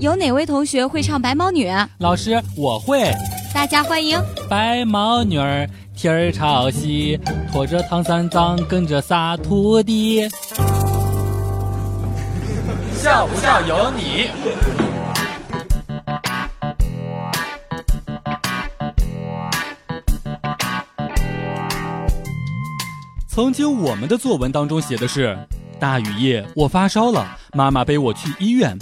有哪位同学会唱《白毛女》？老师，我会。大家欢迎白毛女儿，天儿朝西，驮着唐三藏跟着仨徒弟。笑不笑由你。曾经我们的作文当中写的是：大雨夜我发烧了，妈妈背我去医院。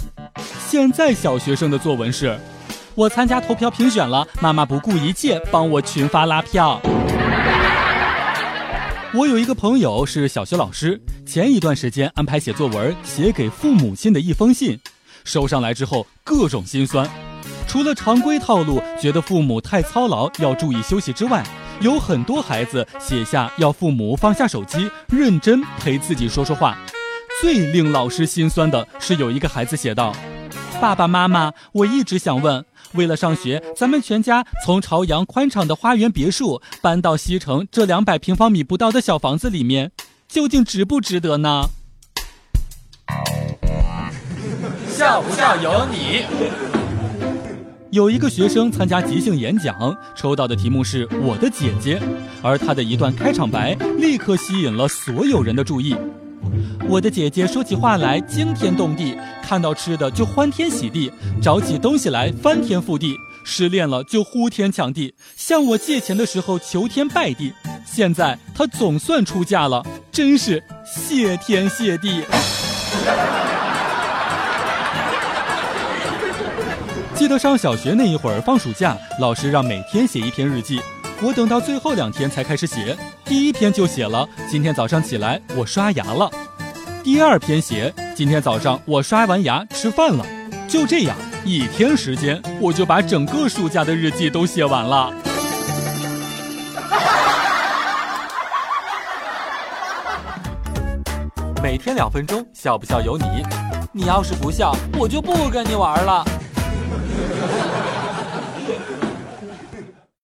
现在小学生的作文是：我参加投票评选了，妈妈不顾一切帮我群发拉票。我有一个朋友是小学老师，前一段时间安排写作文，写给父母亲的一封信，收上来之后各种心酸。除了常规套路，觉得父母太操劳，要注意休息之外，有很多孩子写下要父母放下手机，认真陪自己说说话。最令老师心酸的是，有一个孩子写道。爸爸妈妈，我一直想问，为了上学，咱们全家从朝阳宽敞的花园别墅搬到西城这两百平方米不到的小房子里面，究竟值不值得呢？笑不笑由你。有一个学生参加即兴演讲，抽到的题目是我的姐姐，而他的一段开场白立刻吸引了所有人的注意。我的姐姐说起话来惊天动地，看到吃的就欢天喜地，找起东西来翻天覆地，失恋了就呼天抢地，向我借钱的时候求天拜地。现在她总算出嫁了，真是谢天谢地。记得上小学那一会儿放暑假，老师让每天写一篇日记，我等到最后两天才开始写，第一篇就写了今天早上起来我刷牙了。第二篇写，今天早上我刷完牙吃饭了，就这样一天时间，我就把整个暑假的日记都写完了。每天两分钟，笑不笑由你。你要是不笑，我就不跟你玩了。